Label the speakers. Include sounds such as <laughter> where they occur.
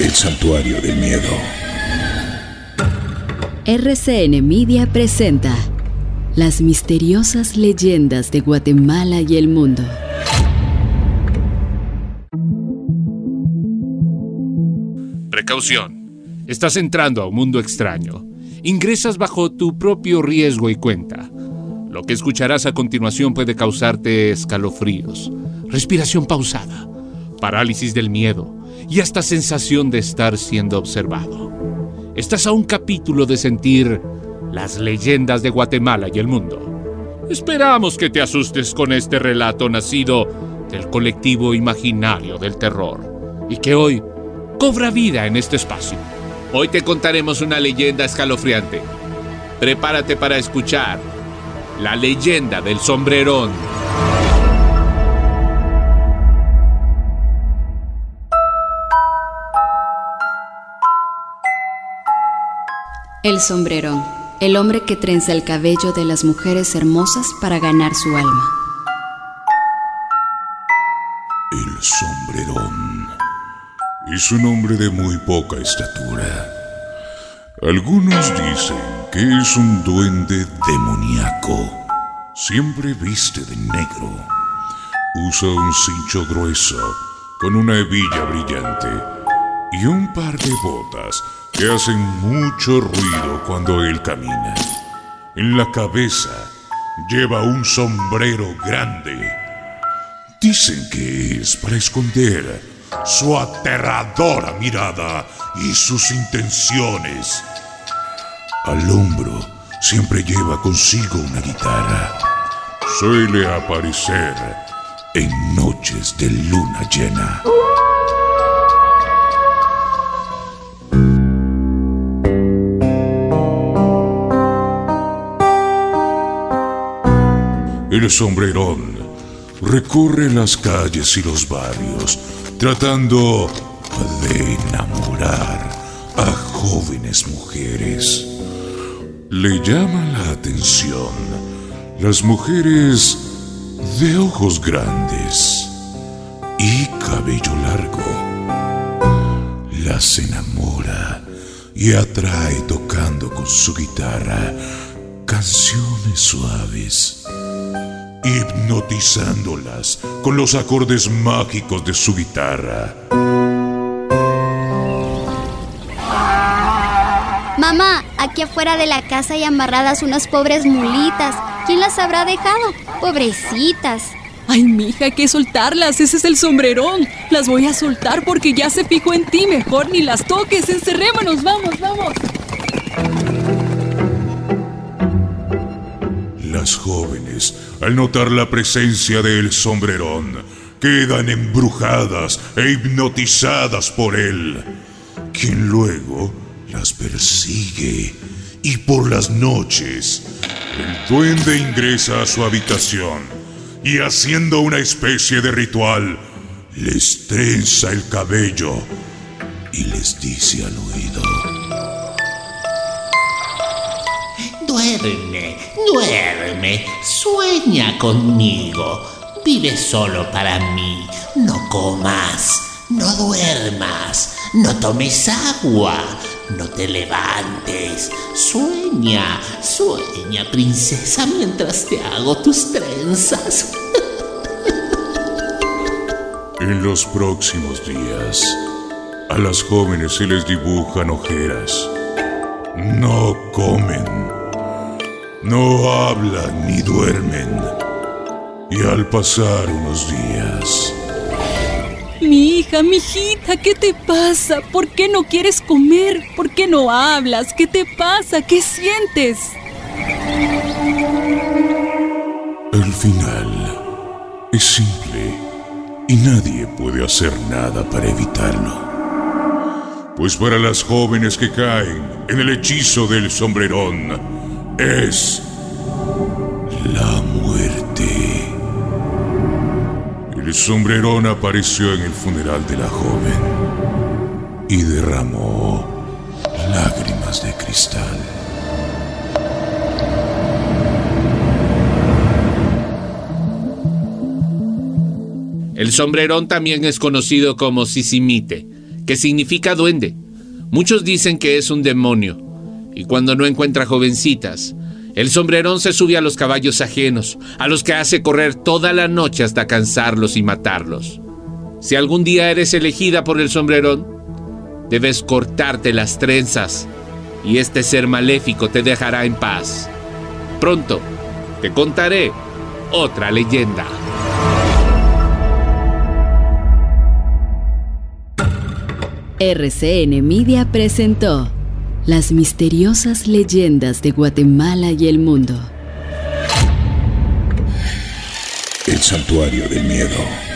Speaker 1: El santuario del miedo.
Speaker 2: RCN Media presenta Las misteriosas leyendas de Guatemala y el mundo.
Speaker 3: Precaución. Estás entrando a un mundo extraño. Ingresas bajo tu propio riesgo y cuenta. Lo que escucharás a continuación puede causarte escalofríos, respiración pausada, parálisis del miedo y hasta sensación de estar siendo observado. Estás a un capítulo de sentir las leyendas de Guatemala y el mundo. Esperamos que te asustes con este relato nacido del colectivo imaginario del terror y que hoy cobra vida en este espacio. Hoy te contaremos una leyenda escalofriante. Prepárate para escuchar la leyenda del sombrerón.
Speaker 2: El sombrerón, el hombre que trenza el cabello de las mujeres hermosas para ganar su alma.
Speaker 1: El sombrerón es un hombre de muy poca estatura. Algunos dicen que es un duende demoníaco. Siempre viste de negro. Usa un cincho grueso con una hebilla brillante y un par de botas que hacen mucho ruido cuando él camina. En la cabeza lleva un sombrero grande. Dicen que es para esconder su aterradora mirada y sus intenciones. Al hombro siempre lleva consigo una guitarra. Suele aparecer en noches de luna llena. El sombrerón recorre las calles y los barrios tratando de enamorar a jóvenes mujeres. Le llama la atención las mujeres de ojos grandes y cabello largo. Las enamora y atrae tocando con su guitarra canciones suaves hipnotizándolas con los acordes mágicos de su guitarra.
Speaker 4: Mamá, aquí afuera de la casa hay amarradas unas pobres mulitas. ¿Quién las habrá dejado? Pobrecitas.
Speaker 5: Ay, mija, hay que soltarlas. Ese es el sombrerón. Las voy a soltar porque ya se fijó en ti. Mejor ni las toques. Encerrémonos. Vamos, vamos.
Speaker 1: Las jóvenes, al notar la presencia del sombrerón, quedan embrujadas e hipnotizadas por él, quien luego las persigue y por las noches el duende ingresa a su habitación y haciendo una especie de ritual, les trenza el cabello y les dice al oído.
Speaker 6: Duerme, duerme, sueña conmigo. Vive solo para mí. No comas, no duermas, no tomes agua, no te levantes. Sueña, sueña, princesa, mientras te hago tus trenzas. <laughs>
Speaker 1: En los próximos días, a las jóvenes se les dibujan ojeras. No comen, no hablan ni duermen. Y al pasar unos días,
Speaker 5: Mi hija, mi hijita, ¿qué te pasa? ¿Por qué no quieres comer? ¿Por qué no hablas? ¿Qué te pasa? ¿Qué sientes?
Speaker 1: el final es simple y nadie puede hacer nada para evitarlo. Pues para las jóvenes que caen en el hechizo del sombrerón es la muerte. El sombrerón apareció en el funeral de la joven y derramó lágrimas de cristal.
Speaker 3: El sombrerón también es conocido como sisimite, que significa duende. Muchos dicen que es un demonio, y cuando no encuentra jovencitas, el sombrerón se sube a los caballos ajenos, a los que hace correr toda la noche hasta cansarlos y matarlos. Si algún día eres elegida por el sombrerón, debes cortarte las trenzas y este ser maléfico te dejará en paz. Pronto te contaré otra leyenda.
Speaker 2: RCN Media presentó Las misteriosas leyendas de Guatemala y el mundo.
Speaker 1: El santuario del miedo.